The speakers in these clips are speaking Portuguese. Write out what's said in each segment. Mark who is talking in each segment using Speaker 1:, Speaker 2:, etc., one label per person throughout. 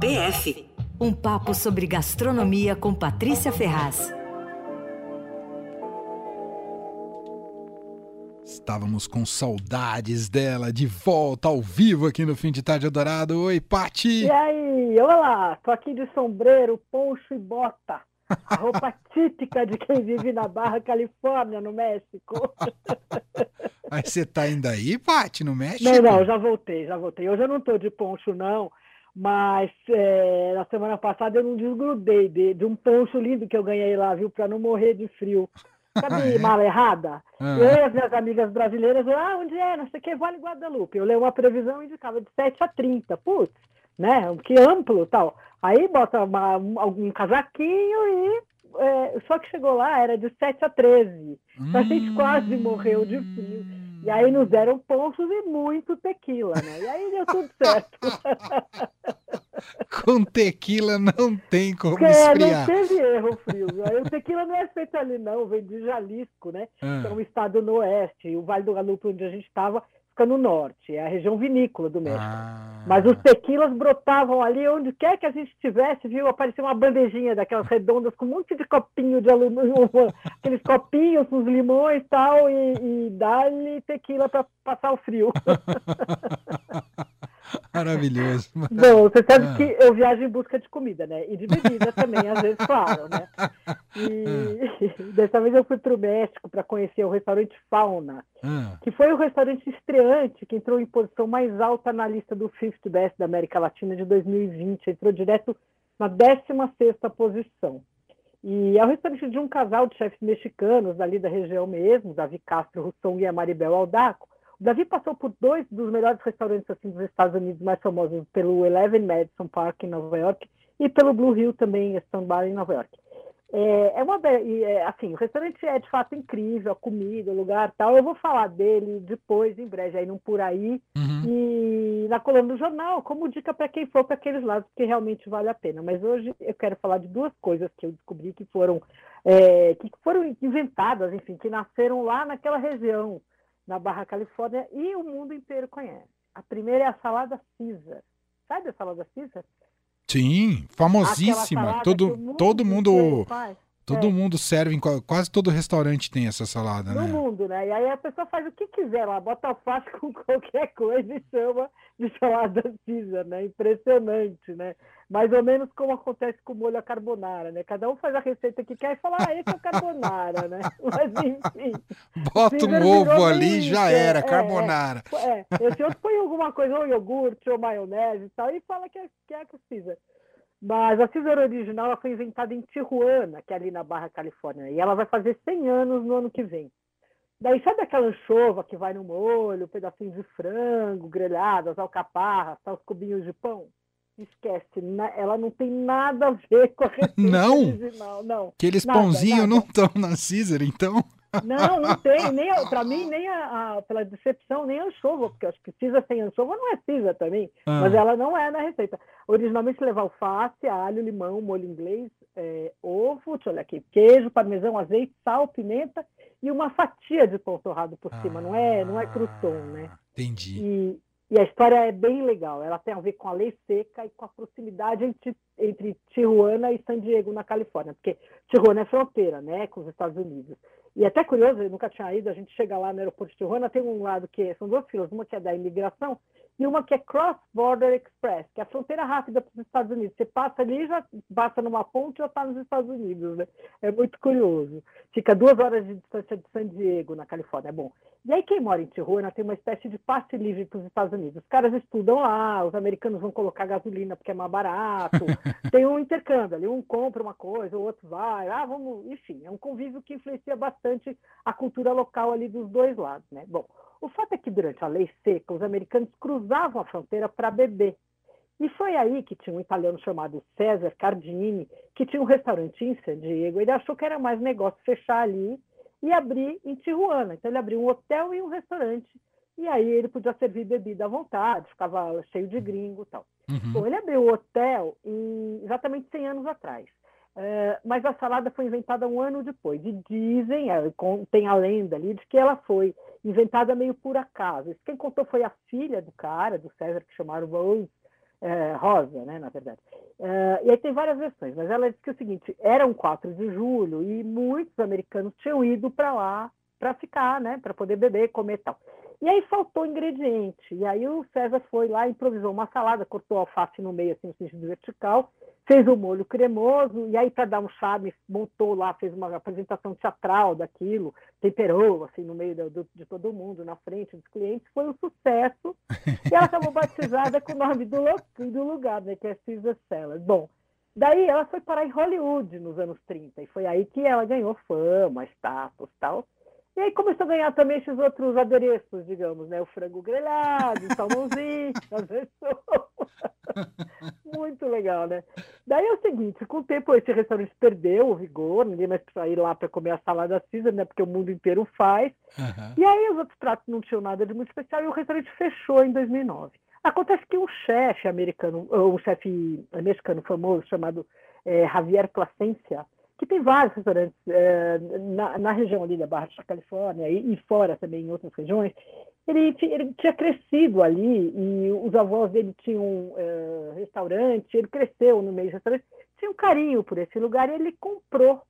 Speaker 1: PF um papo sobre gastronomia com Patrícia Ferraz.
Speaker 2: Estávamos com saudades dela de volta ao vivo aqui no Fim de Tarde Adorado. Oi, Pati!
Speaker 3: E aí? Olá! Tô aqui de sombreiro, poncho e bota. A roupa típica de quem vive na Barra Califórnia, no México.
Speaker 2: Mas você tá ainda aí, Pati, no México?
Speaker 3: Não, não, já voltei, já voltei. Hoje eu não tô de poncho, não. Mas é, na semana passada eu não desgrudei de, de, um poncho lindo que eu ganhei lá, viu? Para não morrer de frio. Sabe é? mala errada? Ah. Eu e as minhas amigas brasileiras, ah, onde é? Não sei o que, Vale Guadalupe. Eu leio uma previsão e indicava de 7 a 30. Putz, né? Que amplo tal. Aí bota uma, algum casaquinho e. É, só que chegou lá, era de 7 a 13. Então a gente quase morreu de frio. E aí nos deram pontos e muito tequila, né? E aí deu tudo certo.
Speaker 2: Com tequila não tem como
Speaker 3: Porque
Speaker 2: esfriar.
Speaker 3: Não teve erro frio. O tequila não é feito ali não, vem de Jalisco, né? Ah. Que é um estado no oeste. E o Vale do Galupo, onde a gente estava, fica no norte, é a região vinícola do México. Ah. Mas os tequilas brotavam ali onde quer que a gente estivesse, viu? Aparecia uma bandejinha daquelas redondas com um monte de copinho de alumínio, aqueles copinhos com os limões e tal, e, e dá-lhe tequila para passar o frio.
Speaker 2: Maravilhoso.
Speaker 3: Bom, você sabe ah. que eu viajo em busca de comida, né? E de bebida também, às vezes, claro, né? E ah. dessa vez eu fui para o México para conhecer o restaurante Fauna, ah. que foi o restaurante estreante que entrou em posição mais alta na lista do 50 Best da América Latina de 2020. Entrou direto na 16ª posição. E é o restaurante de um casal de chefes mexicanos, dali da região mesmo, Davi Castro Russong e a Maribel Aldaco, Davi passou por dois dos melhores restaurantes assim, dos Estados Unidos mais famosos, pelo Eleven Madison Park em Nova York e pelo Blue Hill também, Stone Bar em Nova York. É, é uma é, assim, o restaurante é de fato incrível, a comida, o lugar tal. Eu vou falar dele depois, em breve, aí não por aí uhum. e na coluna do jornal, como dica para quem for para aqueles lados, porque realmente vale a pena. Mas hoje eu quero falar de duas coisas que eu descobri que foram é, que foram inventadas, enfim, que nasceram lá naquela região na Barra Califórnia e o mundo inteiro conhece. A primeira é a salada Caesar. Sabe a salada Caesar?
Speaker 2: Sim, famosíssima. Todo, mundo todo mundo Todo é. mundo serve, quase todo restaurante tem essa salada,
Speaker 3: no
Speaker 2: né?
Speaker 3: No mundo, né? E aí a pessoa faz o que quiser lá, bota alface com qualquer coisa e chama de salada Caesar, né? Impressionante, né? Mais ou menos como acontece com o molho a carbonara, né? Cada um faz a receita que quer e fala, ah, esse é o carbonara, né? Mas enfim.
Speaker 2: Bota um ovo ali e já era, é, carbonara.
Speaker 3: É, é. Esse outro põe alguma coisa, ou iogurte, ou maionese e tal, e fala que é, que é Caesar. Mas a Caesar original ela foi inventada em Tijuana, que é ali na Barra Califórnia, e ela vai fazer 100 anos no ano que vem. Daí sabe aquela anchova que vai no molho, pedacinhos de frango, grelhadas, alcaparras, os cubinhos de pão? Esquece, ela não tem nada a ver com a receita
Speaker 2: não?
Speaker 3: original. Não.
Speaker 2: Aqueles pãozinhos não estão na Caesar, então?
Speaker 3: Não, não tem. Nem, para mim, nem a, a, pela decepção, nem a anchova, porque acho que Caesar sem anchova não é Caesar também, ah. mas ela não é na receita. Originalmente leva alface, alho, limão, molho inglês, é, ovo, deixa eu olhar aqui, queijo, parmesão, azeite, sal, pimenta e uma fatia de pão torrado por cima. Ah, não é, não é crouton, né?
Speaker 2: Entendi.
Speaker 3: E, e a história é bem legal. Ela tem a ver com a lei seca e com a proximidade entre, entre Tijuana e San Diego, na Califórnia, porque Tijuana é fronteira, né, com os Estados Unidos. E até curioso, eu nunca tinha ido, a gente chega lá no aeroporto de Tijuana, tem um lado que são duas filas, uma que é da imigração e uma que é Cross Border Express, que é a fronteira rápida para os Estados Unidos. Você passa ali, já passa numa ponte e já está nos Estados Unidos. Né? É muito curioso. Fica duas horas de distância de San Diego, na Califórnia. É bom. E aí quem mora em Tijuana tem uma espécie de passe livre para os Estados Unidos. Os caras estudam lá, os americanos vão colocar gasolina porque é mais barato. tem um intercâmbio ali, um compra uma coisa, o outro vai. Ah, vamos, enfim, é um convívio que influencia bastante a cultura local ali dos dois lados, né? Bom, o fato é que durante a lei seca, os americanos cruzavam a fronteira para beber. E foi aí que tinha um italiano chamado César Cardini, que tinha um restaurante em San Diego. Ele achou que era mais negócio fechar ali e abrir em Tijuana. Então ele abriu um hotel e um restaurante. E aí ele podia servir bebida à vontade, ficava cheio de gringo e tal. Uhum. Bom, ele abriu o hotel em, exatamente 100 anos atrás. Uh, mas a salada foi inventada um ano depois. E dizem, é, tem a lenda ali, de que ela foi inventada meio por acaso. Quem contou foi a filha do cara, do César, que chamaram Rose, é, rosa, né, na verdade. Uh, e aí tem várias versões, mas ela diz que o seguinte: era um 4 de julho e muitos americanos tinham ido para lá para ficar, né, para poder beber, comer e tal. E aí faltou ingrediente. E aí o César foi lá, improvisou uma salada, cortou alface no meio, assim, no sentido vertical, fez o um molho cremoso, e aí, para dar um charme, montou lá, fez uma apresentação teatral daquilo, temperou, assim, no meio do, de todo mundo, na frente dos clientes. Foi um sucesso. E ela acabou batizada com o nome do, do lugar, né, que é Caesar Salad. Bom, daí ela foi parar em Hollywood nos anos 30, e foi aí que ela ganhou fama, status tal. E aí começou a ganhar também esses outros adereços, digamos, né? O frango grelhado, o salmãozinho, as pessoas. Muito legal, né? Daí é o seguinte, com o tempo esse restaurante perdeu o vigor, ninguém mais precisa ir lá para comer a salada Caesar, né? Porque o mundo inteiro faz. Uhum. E aí os outros pratos não tinham nada de muito especial e o restaurante fechou em 2009. Acontece que um chefe americano, um chefe mexicano famoso chamado é, Javier Plasencia, que tem vários restaurantes é, na, na, região ali da Barra Califórnia e, e, fora também em outras regiões. Ele, ele, tinha crescido ali e os avós dele tinham é, restaurante, ele cresceu no meio de restaurante, tinha um carinho por esse lugar e ele comprou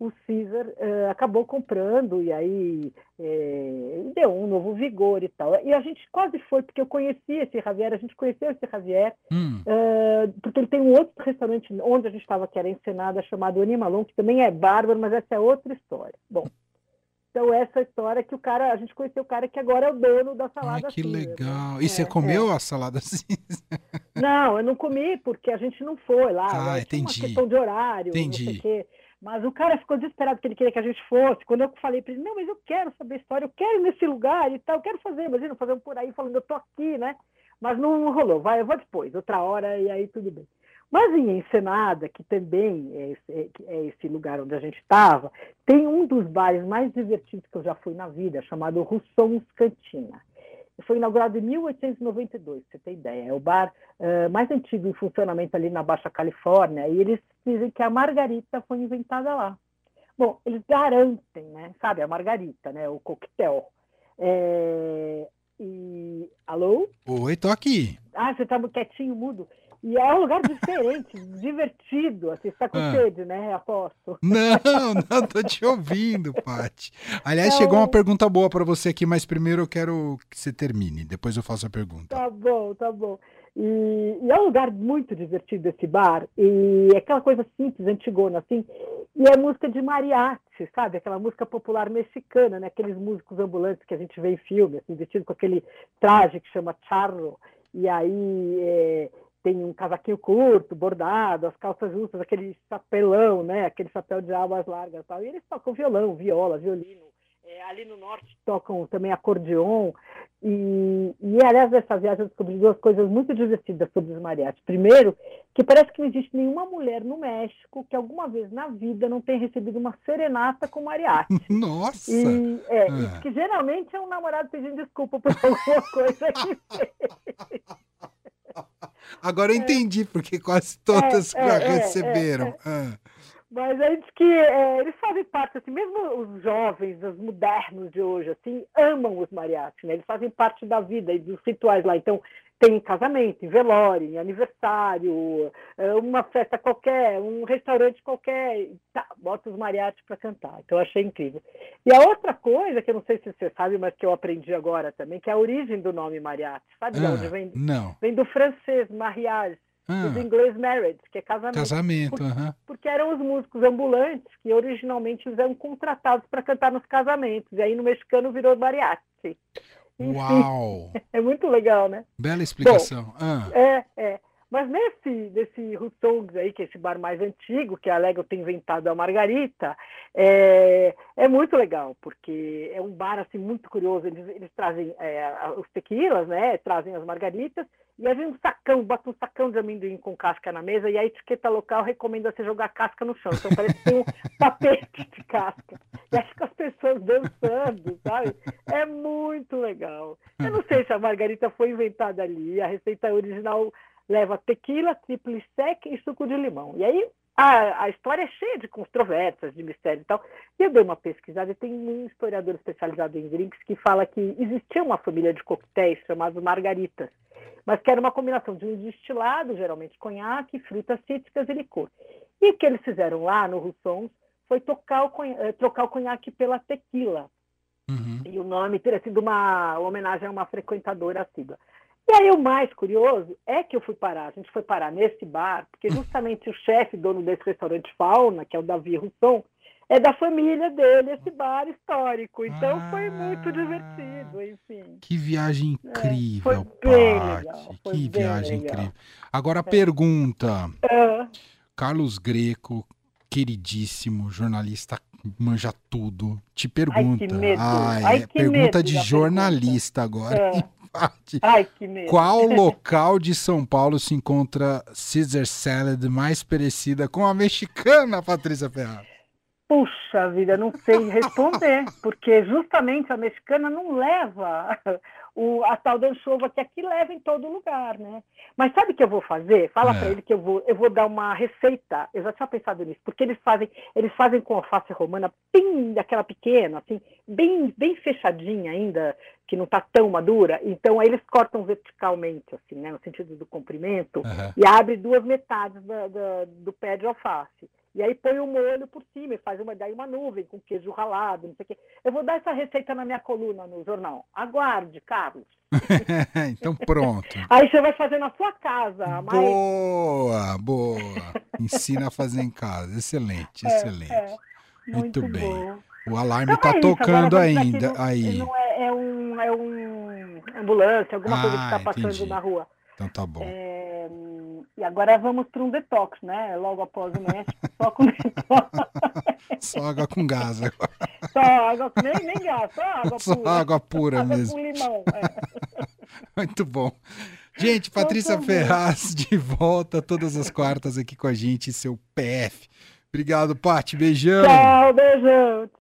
Speaker 3: o Caesar uh, acabou comprando e aí é, deu um novo vigor e tal. E a gente quase foi, porque eu conheci esse Javier, a gente conheceu esse Javier, hum. uh, porque ele tem um outro restaurante onde a gente estava, que era Ensenada, chamado Animalon, que também é bárbaro, mas essa é outra história. Bom, então essa história que o cara, a gente conheceu o cara que agora é o dono da salada
Speaker 2: Ai, que né? legal. E você é, comeu é. a salada Caesar?
Speaker 3: Não, eu não comi, porque a gente não foi lá. Ah, né? entendi. uma questão de horário, entendi. não sei o quê. Mas o cara ficou desesperado porque ele queria que a gente fosse. Quando eu falei para ele, não, mas eu quero saber a história, eu quero ir nesse lugar e tal, eu quero fazer, imagina, fazer um por aí falando, eu tô aqui, né? Mas não rolou, vai, eu vou depois, outra hora, e aí tudo bem. Mas em Ensenada, que também é esse, é esse lugar onde a gente estava, tem um dos bares mais divertidos que eu já fui na vida, chamado Russons Cantina foi inaugurado em 1892, você tem ideia. É o bar uh, mais antigo em funcionamento ali na Baixa Califórnia, e eles dizem que a margarita foi inventada lá. Bom, eles garantem, né? Sabe, a margarita, né? O coquetel. É... E... Alô?
Speaker 2: Oi, tô aqui.
Speaker 3: Ah, você tá quietinho, mudo. E é um lugar diferente, divertido. Assim, você está com ah. sede, né? Aposto.
Speaker 2: Não, não, tô te ouvindo, Paty. Aliás, chegou uma pergunta boa para você aqui, mas primeiro eu quero que você termine, depois eu faço a pergunta.
Speaker 3: Tá bom, tá bom. E, e, é um lugar muito divertido esse bar, e é aquela coisa simples, antigona, assim, e é música de mariachi, sabe? Aquela música popular mexicana, né? Aqueles músicos ambulantes que a gente vê em filme, assim, vestido com aquele traje que chama charro, e aí é, tem um casaquinho curto, bordado, as calças justas, aquele chapelão, né? Aquele chapéu de abas largas e tal. E eles tocam violão, viola, violino. É, ali no norte tocam também acordeon. E, e aliás, nessa viagem eu descobri duas coisas muito divertidas sobre os mariachis. Primeiro, que parece que não existe nenhuma mulher no México que alguma vez na vida não tenha recebido uma serenata com mariachi.
Speaker 2: Nossa!
Speaker 3: E, é, ah. que geralmente é um namorado pedindo desculpa por alguma coisa que fez.
Speaker 2: Agora eu é. entendi porque quase todas é, é, é receberam. Ah.
Speaker 3: Mas diz que é, eles fazem parte, assim, mesmo os jovens, os modernos de hoje, assim, amam os mariachis, né? Eles fazem parte da vida e dos rituais lá. Então, tem casamento, em velório, em aniversário, é, uma festa qualquer, um restaurante qualquer, tá, bota os mariachis para cantar. Então eu achei incrível. E a outra coisa, que eu não sei se você sabe, mas que eu aprendi agora também, que é a origem do nome mariachi. Sabe ah, de onde vem?
Speaker 2: Não.
Speaker 3: Vem do francês, mariage, ah, do inglês marriage, que é casamento.
Speaker 2: Casamento,
Speaker 3: porque,
Speaker 2: uh -huh.
Speaker 3: porque eram os músicos ambulantes que originalmente eram contratados para cantar nos casamentos. E aí no mexicano virou mariachi.
Speaker 2: Uau!
Speaker 3: É muito legal, né?
Speaker 2: Bela explicação. Bom, ah.
Speaker 3: É, é. Mas nesse, nesse Russongs aí, que é esse bar mais antigo, que a Lego tem inventado a Margarita, é, é muito legal, porque é um bar assim, muito curioso. Eles, eles trazem é, os tequilas, né? Trazem as margaritas, e aí vem um sacão, bota um sacão de amendoim com casca na mesa, e a etiqueta local recomenda você jogar casca no chão. Então parece que tem um tapete de casca. E acho que as pessoas dançando, sabe? É muito legal. Eu não sei se a margarita foi inventada ali, a receita original leva tequila, triple sec e suco de limão. E aí a, a, história é cheia de controvérsias, de mistério e tal. E eu dei uma pesquisada e tem um historiador especializado em drinks que fala que existia uma família de coquetéis chamados margaritas. mas que era uma combinação de um destilado, geralmente conhaque, frutas cítricas e licor. E o que eles fizeram lá no Russons foi tocar o conhaque, trocar o conhaque pela tequila. Uhum. E o nome teria sido uma homenagem a uma frequentadora assídua. E aí o mais curioso é que eu fui parar, a gente foi parar nesse bar, porque justamente o chefe, dono desse restaurante Fauna, que é o Davi Russon, é da família dele, esse bar histórico. Então ah, foi muito divertido, enfim.
Speaker 2: Que viagem incrível, é, foi bem legal, que viagem legal. incrível. Agora a é. pergunta. É. Carlos Greco, queridíssimo, jornalista manja tudo. Te pergunta. Ai, que medo. Ai, Ai, que pergunta medo de jornalista pergunta. agora. É. Ai, que medo. Qual local de São Paulo se encontra Caesar Salad mais parecida com a mexicana, Patrícia Ferraz?
Speaker 3: Puxa vida, não sei responder, porque justamente a mexicana não leva o, a tal da anchova que aqui leva em todo lugar, né? Mas sabe o que eu vou fazer? Fala é. para ele que eu vou, eu vou dar uma receita. Eu já tinha pensado nisso, porque eles fazem, eles fazem com alface romana bem daquela pequena, assim, bem, bem fechadinha ainda, que não está tão madura. Então aí eles cortam verticalmente, assim, né, no sentido do comprimento, uhum. e abre duas metades da, da, do pé de alface. E aí põe o molho por cima e faz uma, daí uma nuvem com queijo ralado, não sei o quê. Eu vou dar essa receita na minha coluna no jornal. Aguarde, Carlos.
Speaker 2: então pronto.
Speaker 3: aí você vai fazer na sua casa.
Speaker 2: Mas... Boa, boa. Ensina a fazer em casa. Excelente, é, excelente. É. Muito, Muito, bem. Bom. O alarme está então é tocando ainda.
Speaker 3: No,
Speaker 2: aí.
Speaker 3: Não é, é, um, é um ambulância, alguma ah, coisa que está ah, passando na rua.
Speaker 2: Então tá bom.
Speaker 3: É, e agora vamos para um detox, né? Logo após o México, só com detox.
Speaker 2: só água com gás agora.
Speaker 3: Só água, nem, nem gás, só água
Speaker 2: só
Speaker 3: pura.
Speaker 2: água pura água mesmo. com limão, é. Muito bom. Gente, Patrícia Ferraz de volta todas as quartas aqui com a gente, seu PF. Obrigado, Paty. Beijão.
Speaker 3: Tchau, beijão.